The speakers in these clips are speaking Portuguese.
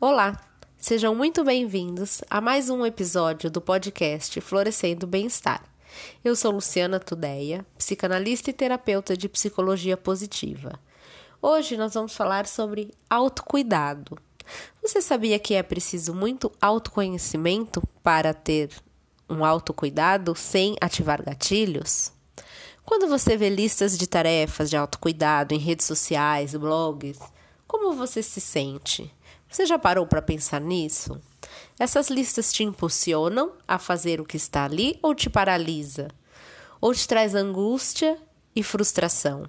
Olá, sejam muito bem-vindos a mais um episódio do podcast Florescendo Bem-Estar. Eu sou Luciana Tudeia, psicanalista e terapeuta de psicologia positiva. Hoje nós vamos falar sobre autocuidado. Você sabia que é preciso muito autoconhecimento para ter um autocuidado sem ativar gatilhos? Quando você vê listas de tarefas de autocuidado em redes sociais, blogs, como você se sente? Você já parou para pensar nisso? Essas listas te impulsionam a fazer o que está ali ou te paralisa? Ou te traz angústia e frustração?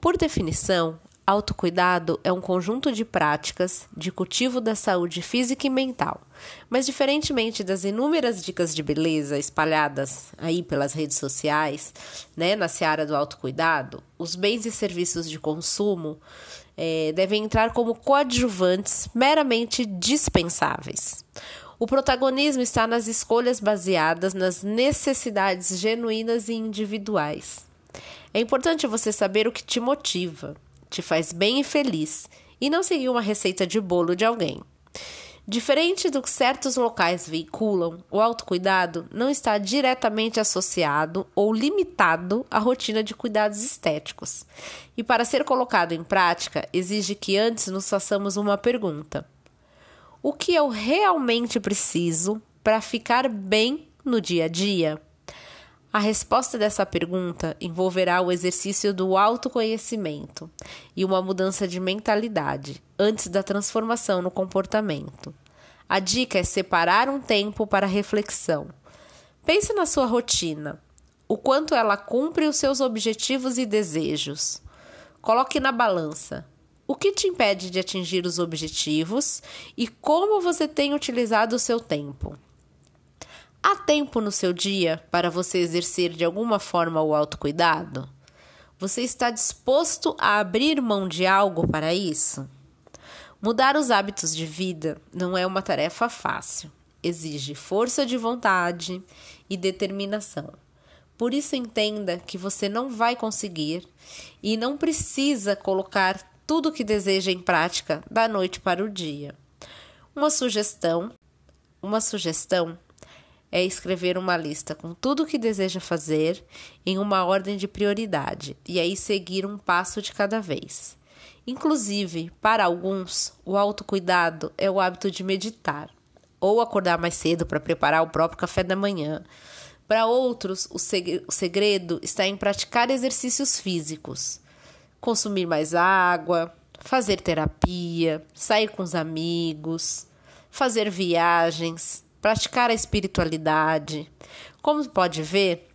Por definição, Autocuidado é um conjunto de práticas de cultivo da saúde física e mental. Mas diferentemente das inúmeras dicas de beleza espalhadas aí pelas redes sociais, né, na seara do autocuidado, os bens e serviços de consumo é, devem entrar como coadjuvantes meramente dispensáveis. O protagonismo está nas escolhas baseadas nas necessidades genuínas e individuais. É importante você saber o que te motiva te faz bem e feliz, e não seguir uma receita de bolo de alguém. Diferente do que certos locais veiculam, o autocuidado não está diretamente associado ou limitado à rotina de cuidados estéticos. E para ser colocado em prática, exige que antes nos façamos uma pergunta: O que eu realmente preciso para ficar bem no dia a dia? A resposta dessa pergunta envolverá o exercício do autoconhecimento e uma mudança de mentalidade antes da transformação no comportamento. A dica é separar um tempo para reflexão. Pense na sua rotina, o quanto ela cumpre os seus objetivos e desejos. Coloque na balança o que te impede de atingir os objetivos e como você tem utilizado o seu tempo. Há tempo no seu dia para você exercer de alguma forma o autocuidado? Você está disposto a abrir mão de algo para isso? Mudar os hábitos de vida não é uma tarefa fácil. Exige força de vontade e determinação. Por isso, entenda que você não vai conseguir e não precisa colocar tudo o que deseja em prática da noite para o dia. Uma sugestão, uma sugestão é escrever uma lista com tudo o que deseja fazer em uma ordem de prioridade e aí seguir um passo de cada vez. Inclusive, para alguns, o autocuidado é o hábito de meditar ou acordar mais cedo para preparar o próprio café da manhã. Para outros, o segredo está em praticar exercícios físicos, consumir mais água, fazer terapia, sair com os amigos, fazer viagens, praticar a espiritualidade. Como pode ver,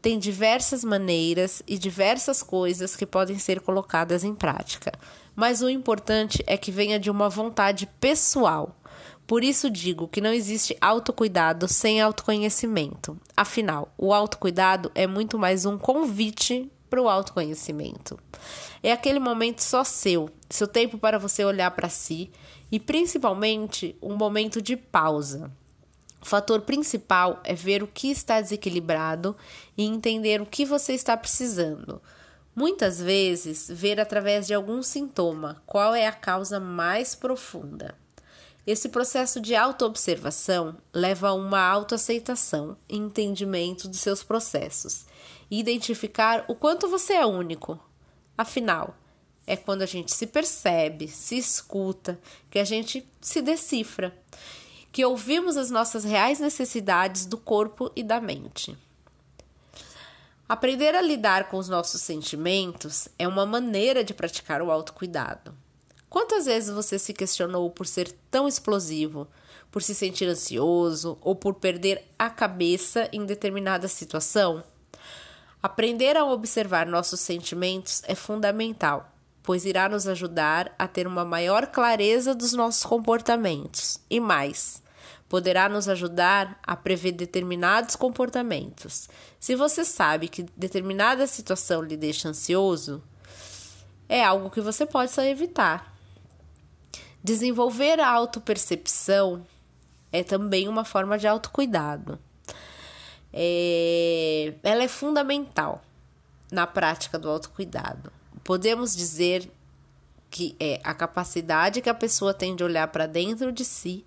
tem diversas maneiras e diversas coisas que podem ser colocadas em prática, mas o importante é que venha de uma vontade pessoal. Por isso digo que não existe autocuidado sem autoconhecimento. Afinal, o autocuidado é muito mais um convite para o autoconhecimento. É aquele momento só seu, seu tempo para você olhar para si e principalmente um momento de pausa. O fator principal é ver o que está desequilibrado e entender o que você está precisando. Muitas vezes, ver através de algum sintoma qual é a causa mais profunda. Esse processo de autoobservação leva a uma autoaceitação e entendimento dos seus processos e identificar o quanto você é único. Afinal, é quando a gente se percebe, se escuta, que a gente se decifra, que ouvimos as nossas reais necessidades do corpo e da mente. Aprender a lidar com os nossos sentimentos é uma maneira de praticar o autocuidado. Quantas vezes você se questionou por ser tão explosivo, por se sentir ansioso ou por perder a cabeça em determinada situação? Aprender a observar nossos sentimentos é fundamental, pois irá nos ajudar a ter uma maior clareza dos nossos comportamentos e mais, poderá nos ajudar a prever determinados comportamentos. Se você sabe que determinada situação lhe deixa ansioso, é algo que você pode só evitar. Desenvolver a autopercepção é também uma forma de autocuidado. É, ela é fundamental na prática do autocuidado. Podemos dizer que é a capacidade que a pessoa tem de olhar para dentro de si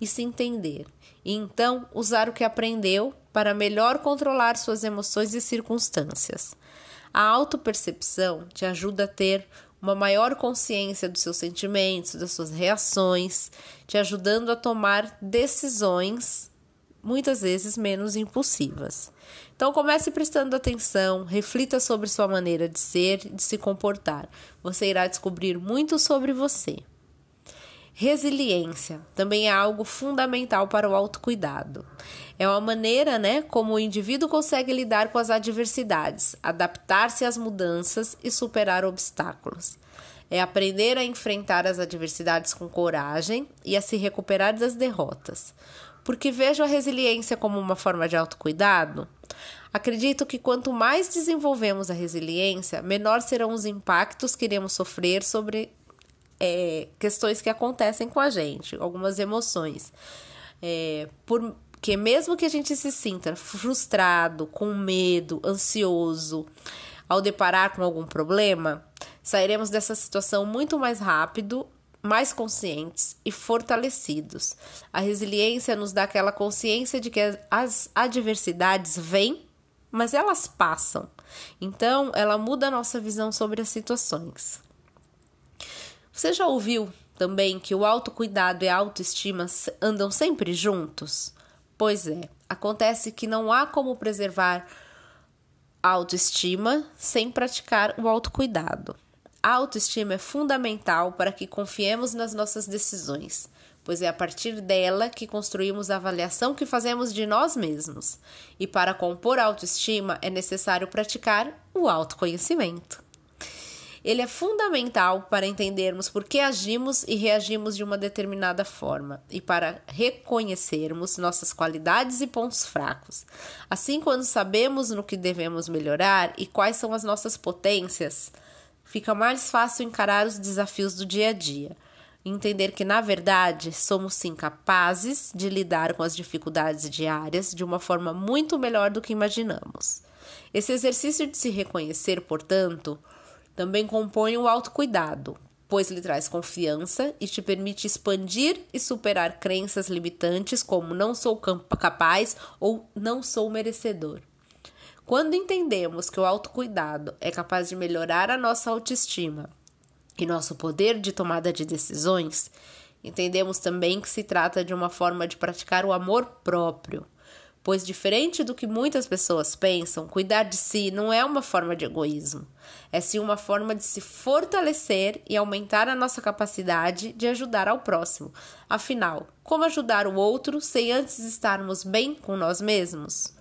e se entender, e então usar o que aprendeu para melhor controlar suas emoções e circunstâncias. A autopercepção te ajuda a ter uma maior consciência dos seus sentimentos, das suas reações, te ajudando a tomar decisões muitas vezes menos impulsivas. Então comece prestando atenção, reflita sobre sua maneira de ser, de se comportar. Você irá descobrir muito sobre você. Resiliência também é algo fundamental para o autocuidado. É uma maneira, né, como o indivíduo consegue lidar com as adversidades, adaptar-se às mudanças e superar obstáculos. É aprender a enfrentar as adversidades com coragem e a se recuperar das derrotas. Porque vejo a resiliência como uma forma de autocuidado, Acredito que quanto mais desenvolvemos a resiliência, menor serão os impactos que iremos sofrer sobre é, questões que acontecem com a gente, algumas emoções. É, porque mesmo que a gente se sinta frustrado, com medo, ansioso, ao deparar com algum problema, sairemos dessa situação muito mais rápido, mais conscientes e fortalecidos. A resiliência nos dá aquela consciência de que as adversidades vêm, mas elas passam. Então, ela muda a nossa visão sobre as situações. Você já ouviu também que o autocuidado e a autoestima andam sempre juntos? Pois é, acontece que não há como preservar a autoestima sem praticar o autocuidado. A autoestima é fundamental para que confiemos nas nossas decisões, pois é a partir dela que construímos a avaliação que fazemos de nós mesmos. E para compor a autoestima é necessário praticar o autoconhecimento. Ele é fundamental para entendermos por que agimos e reagimos de uma determinada forma e para reconhecermos nossas qualidades e pontos fracos. Assim, quando sabemos no que devemos melhorar e quais são as nossas potências, fica mais fácil encarar os desafios do dia a dia. Entender que, na verdade, somos sim capazes de lidar com as dificuldades diárias de uma forma muito melhor do que imaginamos. Esse exercício de se reconhecer, portanto, também compõe o autocuidado, pois lhe traz confiança e te permite expandir e superar crenças limitantes como não sou capaz ou não sou merecedor. Quando entendemos que o autocuidado é capaz de melhorar a nossa autoestima e nosso poder de tomada de decisões, entendemos também que se trata de uma forma de praticar o amor próprio, pois, diferente do que muitas pessoas pensam, cuidar de si não é uma forma de egoísmo, é sim uma forma de se fortalecer e aumentar a nossa capacidade de ajudar ao próximo. Afinal, como ajudar o outro sem antes estarmos bem com nós mesmos?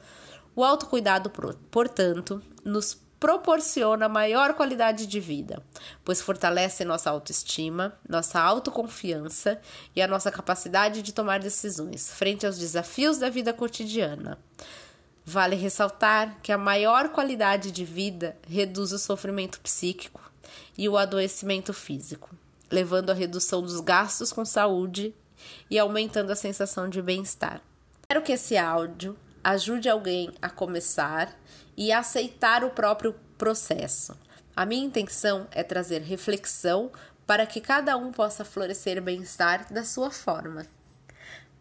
O autocuidado, portanto, nos proporciona maior qualidade de vida, pois fortalece nossa autoestima, nossa autoconfiança e a nossa capacidade de tomar decisões frente aos desafios da vida cotidiana. Vale ressaltar que a maior qualidade de vida reduz o sofrimento psíquico e o adoecimento físico, levando à redução dos gastos com saúde e aumentando a sensação de bem-estar. Espero que esse áudio ajude alguém a começar e aceitar o próprio processo. A minha intenção é trazer reflexão para que cada um possa florescer bem-estar da sua forma.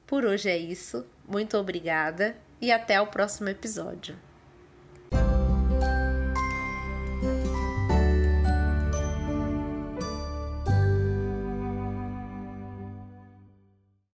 Por hoje é isso. Muito obrigada e até o próximo episódio.